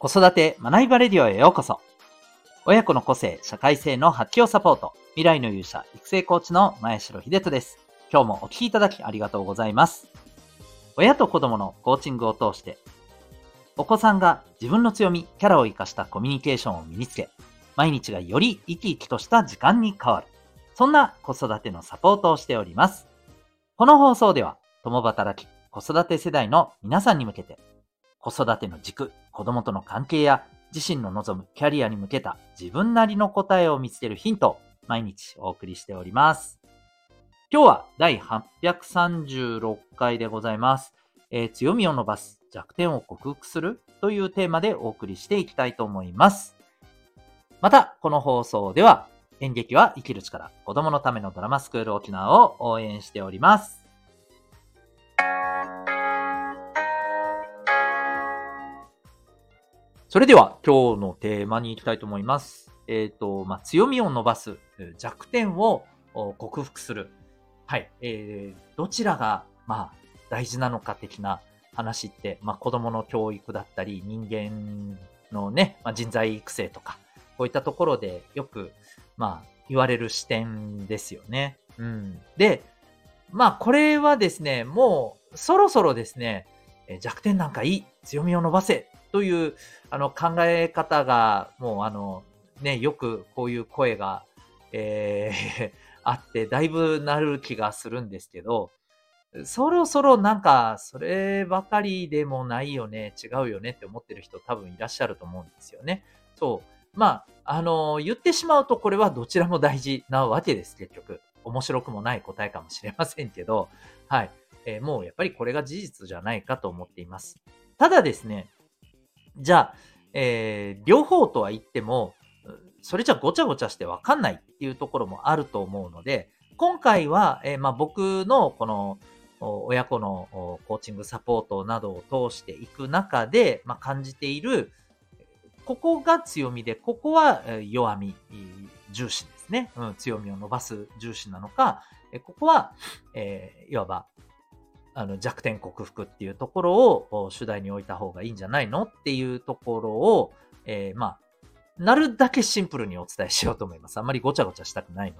子育て学びバレディオへようこそ。親子の個性、社会性の発揮をサポート。未来の勇者、育成コーチの前城秀人です。今日もお聴きいただきありがとうございます。親と子供のコーチングを通して、お子さんが自分の強み、キャラを活かしたコミュニケーションを身につけ、毎日がより生き生きとした時間に変わる。そんな子育てのサポートをしております。この放送では、共働き、子育て世代の皆さんに向けて、子育ての軸、子供との関係や自身の望むキャリアに向けた自分なりの答えを見つけるヒントを毎日お送りしております。今日は第836回でございます。えー、強みを伸ばす、弱点を克服するというテーマでお送りしていきたいと思います。また、この放送では演劇は生きる力、子供のためのドラマスクール沖縄を応援しております。それでは今日のテーマに行きたいと思います。えっ、ー、と、まあ、強みを伸ばす、弱点を克服する。はい。えー、どちらが、まあ、大事なのか的な話って、まあ、子供の教育だったり、人間のね、まあ、人材育成とか、こういったところでよく、まあ、言われる視点ですよね。うん。で、まあ、これはですね、もう、そろそろですね、弱点なんかいい、強みを伸ばせというあの考え方が、もうあの、ね、よくこういう声が、えー、あって、だいぶなる気がするんですけど、そろそろなんか、そればかりでもないよね、違うよねって思ってる人多分いらっしゃると思うんですよね。そう。まあ、あの、言ってしまうとこれはどちらも大事なわけです、結局。面白くもない答えかもしれませんけど、はい。えー、もうやっぱりこれが事実じゃないかと思っています。ただですね、じゃあ、えー、両方とは言っても、それじゃごちゃごちゃしてわかんないっていうところもあると思うので、今回は、えー、まあ、僕のこの親子のコーチングサポートなどを通していく中で、まあ、感じている、ここが強みで、ここは弱み重視ですね。うん、強みを伸ばす重視なのか、ここは、えー、いわばあの弱点克服っていうところを主題に置いた方がいいんじゃないのっていうところを、えー、まあ、なるだけシンプルにお伝えしようと思います。あんまりごちゃごちゃしたくないの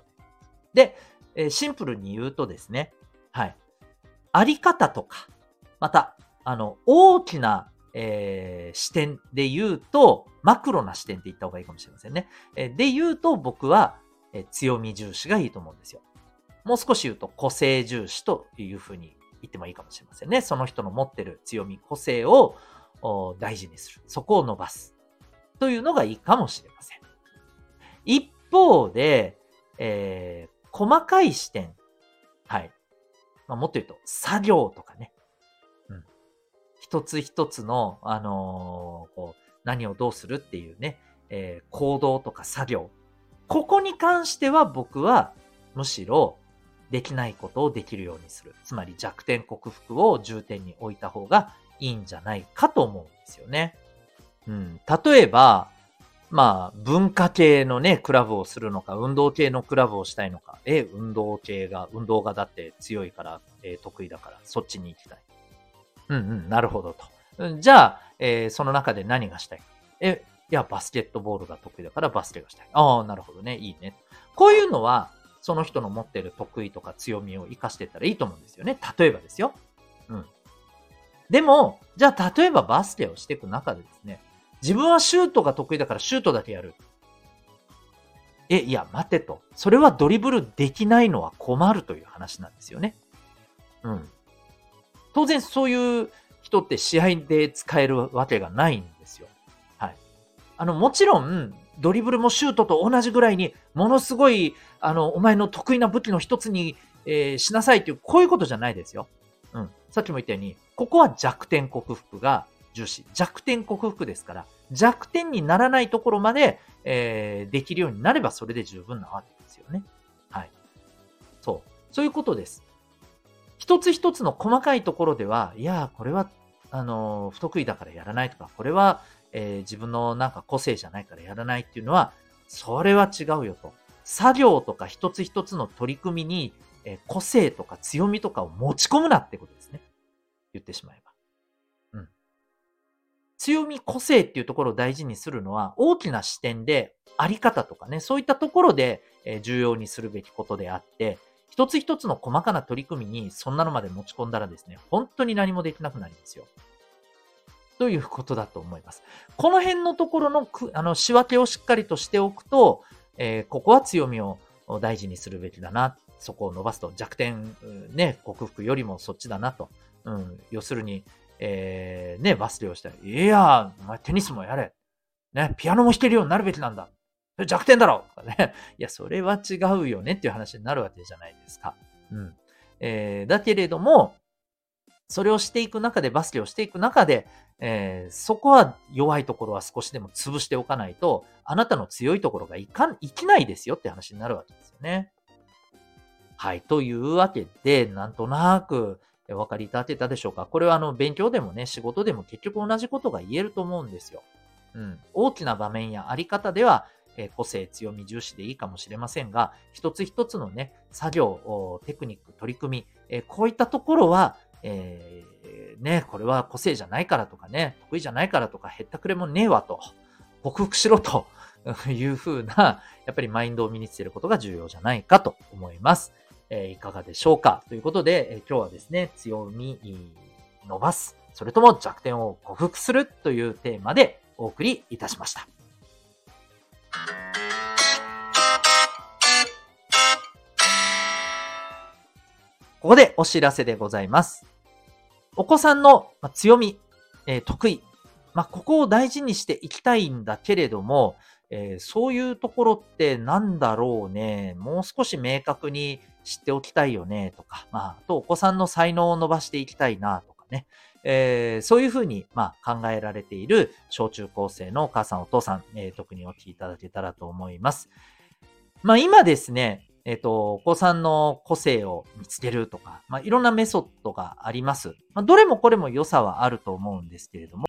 で。で、えー、シンプルに言うとですね、はい。あり方とか、また、あの、大きな、えー、視点で言うと、マクロな視点って言った方がいいかもしれませんね。え、で言うと、僕は、え、強み重視がいいと思うんですよ。もう少し言うと、個性重視というふうに言ってもいいかもしれませんね。その人の持ってる強み、個性を大事にする。そこを伸ばす。というのがいいかもしれません。一方で、えー、細かい視点。はい。まあ、もっと言うと、作業とかね。うん。一つ一つの、あのー、こう、何をどうするっていうね、えー、行動とか作業。ここに関しては僕は、むしろ、できないことをできるようにする。つまり弱点克服を重点に置いた方がいいんじゃないかと思うんですよね。うん。例えば、まあ、文化系のね、クラブをするのか、運動系のクラブをしたいのか、え、運動系が、運動がだって強いから、えー、得意だから、そっちに行きたい。うんうん、なるほどと。じゃあ、えー、その中で何がしたいえ、いや、バスケットボールが得意だからバスケがしたい。ああ、なるほどね、いいね。こういうのは、その人の持ってる得意とか強みを活かしていったらいいと思うんですよね。例えばですよ。うん。でも、じゃあ例えばバスケをしていく中でですね、自分はシュートが得意だからシュートだけやる。え、いや、待てと。それはドリブルできないのは困るという話なんですよね。うん。当然そういう人って試合で使えるわけがないんですよ。はい。あの、もちろん、ドリブルもシュートと同じぐらいに、ものすごい、あの、お前の得意な武器の一つに、えー、しなさいっていう、こういうことじゃないですよ。うん。さっきも言ったように、ここは弱点克服が重視。弱点克服ですから、弱点にならないところまで、えー、できるようになればそれで十分なわけですよね。はい。そう。そういうことです。一つ一つの細かいところでは、いや、これは、あの、不得意だからやらないとか、これは、えー、自分のなんか個性じゃないからやらないっていうのは、それは違うよと。作業とか一つ一つの取り組みに、えー、個性とか強みとかを持ち込むなってことですね。言ってしまえば。うん。強み、個性っていうところを大事にするのは、大きな視点で、あり方とかね、そういったところで、え重要にするべきことであって、一つ一つの細かな取り組みにそんなのまで持ち込んだらですね、本当に何もできなくなりますよ。ということだと思います。この辺のところのあの仕分けをしっかりとしておくと、えー、ここは強みを大事にするべきだな。そこを伸ばすと弱点、ね、克服よりもそっちだなと。うん、要するに、えー、ね、バスケをしたり、いや、お前テニスもやれ。ね、ピアノも弾けるようになるべきなんだ。弱点だろとかね。いや、それは違うよねっていう話になるわけじゃないですか。うん。えー、だけれども、それをしていく中で、バスケをしていく中で、えー、そこは弱いところは少しでも潰しておかないと、あなたの強いところがいかん、生きないですよって話になるわけですよね。はい。というわけで、なんとなくお分かりいただけたでしょうか。これはあの、勉強でもね、仕事でも結局同じことが言えると思うんですよ。うん。大きな場面やあり方では、え個性、強み重視でいいかもしれませんが、一つ一つのね、作業、テクニック、取り組み、えこういったところは、えー、ね、これは個性じゃないからとかね、得意じゃないからとか、へったくれもねえわと、克服しろと いうふうな、やっぱりマインドを身につけることが重要じゃないかと思います。えー、いかがでしょうか？ということで、えー、今日はですね、強み伸ばす、それとも弱点を克服するというテーマでお送りいたしました。ここでお知らせでございます。お子さんの強み、えー、得意、まあ、ここを大事にしていきたいんだけれども、えー、そういうところってなんだろうね、もう少し明確に知っておきたいよね、とか、まあ、あとお子さんの才能を伸ばしていきたいな、とかね、えー、そういうふうに、まあ、考えられている小中高生のお母さんお父さん、えー、特にお聞きいただけたらと思います。まあ、今ですね、えっ、ー、と、お子さんの個性を見つけるとか、まあ、いろんなメソッドがあります。まあ、どれもこれも良さはあると思うんですけれども、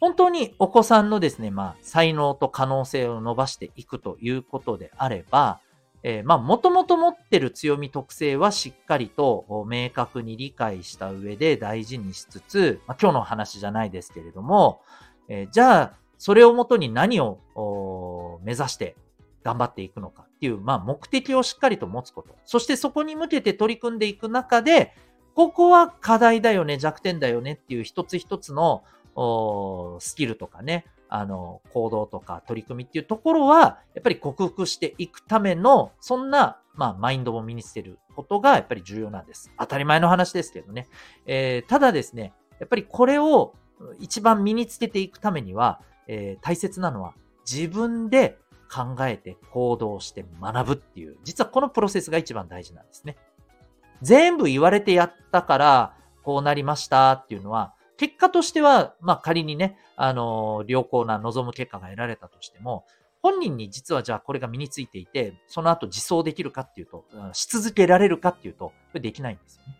本当にお子さんのですね、まあ、才能と可能性を伸ばしていくということであれば、えー、まあ、もともと持ってる強み特性はしっかりと明確に理解した上で大事にしつつ、まあ、今日の話じゃないですけれども、えー、じゃあ、それをもとに何を目指して頑張っていくのかっていう、まあ、目的をしっかりと持つこと。そしてそこに向けて取り組んでいく中で、ここは課題だよね、弱点だよねっていう一つ一つのスキルとかね、あの、行動とか取り組みっていうところは、やっぱり克服していくための、そんな、まあ、マインドも身につけることがやっぱり重要なんです。当たり前の話ですけどね。えー、ただですね、やっぱりこれを一番身につけていくためには、えー、大切なのは自分で考えて行動して学ぶっていう、実はこのプロセスが一番大事なんですね。全部言われてやったから、こうなりましたっていうのは、結果としては、まあ仮にね、あの、良好な望む結果が得られたとしても、本人に実はじゃあこれが身についていて、その後自走できるかっていうと、し続けられるかっていうと、できないんですよね。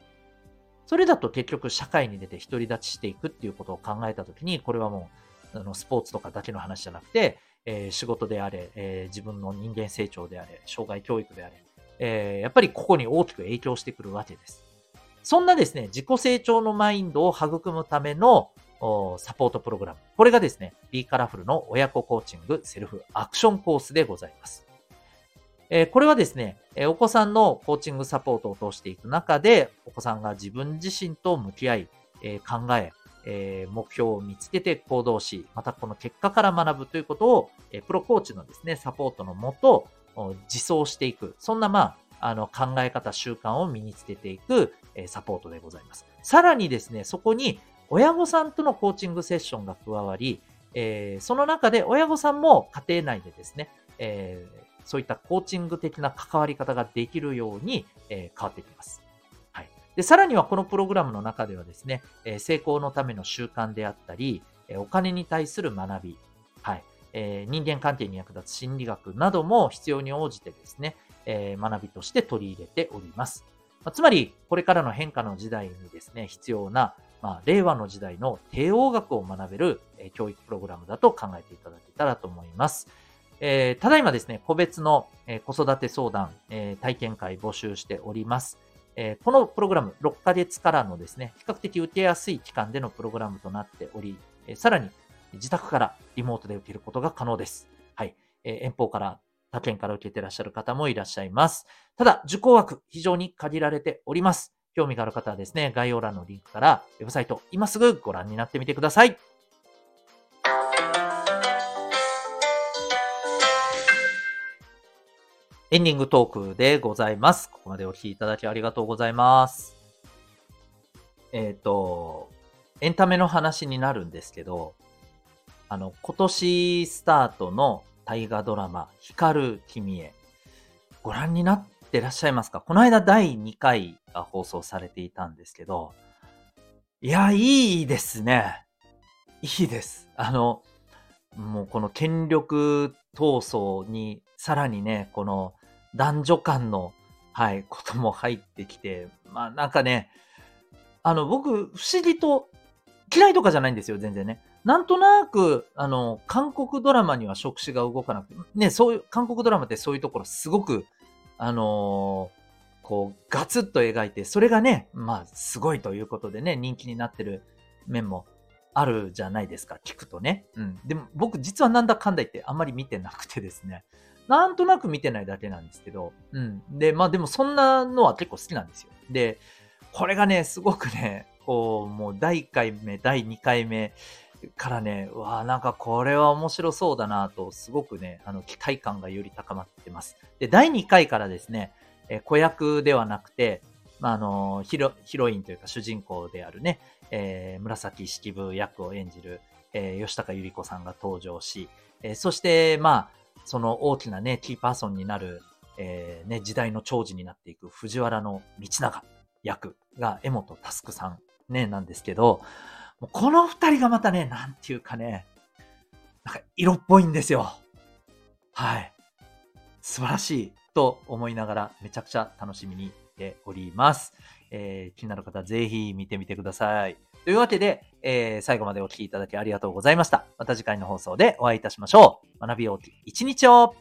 それだと結局社会に出て独り立ちしていくっていうことを考えたときに、これはもう、あの、スポーツとかだけの話じゃなくて、えー、仕事であれ、えー、自分の人間成長であれ、障害教育であれ、えー、やっぱりここに大きく影響してくるわけです。そんなですね、自己成長のマインドを育むためのサポートプログラム。これがですね、B カラフルの親子コーチングセルフアクションコースでございます。えー、これはですね、えお子さんのコーチングサポートを通していく中で、お子さんが自分自身と向き合い、え、考え、えー、目標を見つけて行動し、またこの結果から学ぶということを、えプロコーチのですね、サポートのもと、自走していく。そんな、まあ、あの、考え方、習慣を身につけていく、えサポートでございます。さらにですね、そこに親御さんとのコーチングセッションが加わり、えー、その中で親御さんも家庭内でですね、えー、そういったコーチング的な関わり方ができるように、えー、変わっていきます。で、さらにはこのプログラムの中ではですね、え成功のための習慣であったり、えお金に対する学び、はい。え人間関係に役立つ心理学なども必要に応じてですね、え学びとして取り入れております。まつまり、これからの変化の時代にですね、必要な、まあ、令和の時代の帝王学を学べる、え教育プログラムだと考えていただけたらと思います。えー、ただいまですね、個別の、え子育て相談、え体験会募集しております。えこのプログラム、6ヶ月からのですね、比較的受けやすい期間でのプログラムとなっており、えさらに、自宅からリモートで受けることが可能です。はい。え、遠方から他県から受けてらっしゃる方もいらっしゃいます。ただ、受講枠非常に限られております。興味がある方はですね、概要欄のリンクからウェブサイト今すぐご覧になってみてください。エンディングトークでございます。ここまでお聴きいただきありがとうございます。えっ、ー、と、エンタメの話になるんですけど、あの、今年スタートの大河ドラマ、光る君へ。ご覧になってらっしゃいますか？この間第2回が放送されていたんですけど、いや、いいですね。いいです。あの、もうこの権力闘争に、さらにね、この男女間の、はい、ことも入ってきて、まあなんかね、あの、僕、不思議と、嫌いとかじゃないんですよ、全然ね。なんとなく、あの、韓国ドラマには触手が動かなくて、ね、そういう、韓国ドラマってそういうところすごく、あのー、こう、ガツッと描いて、それがね、まあ、すごいということでね、人気になってる面もあるじゃないですか、聞くとね。うん。でも、僕、実はなんだかんだ言ってあんまり見てなくてですね、なんとなく見てないだけなんですけど、うん。で、まあでもそんなのは結構好きなんですよ。で、これがね、すごくね、こう、もう第1回目、第2回目、からね、うわなんかこれは面白そうだなと、すごくね、あの、期待感がより高まってます。で、第2回からですね、え子役ではなくて、まあ、あのヒロ、ヒロインというか主人公であるね、えー、紫式部役を演じる、えー、吉高由里子さんが登場し、えー、そして、まあ、その大きなね、キーパーソンになる、えー、ね、時代の長寿になっていく藤原の道長役が江本佑さんね、なんですけど、もうこの二人がまたね、なんていうかね、なんか色っぽいんですよ。はい。素晴らしいと思いながらめちゃくちゃ楽しみにしております。えー、気になる方ぜひ見てみてください。というわけで、えー、最後までお聴きいただきありがとうございました。また次回の放送でお会いいたしましょう。学びよう一日を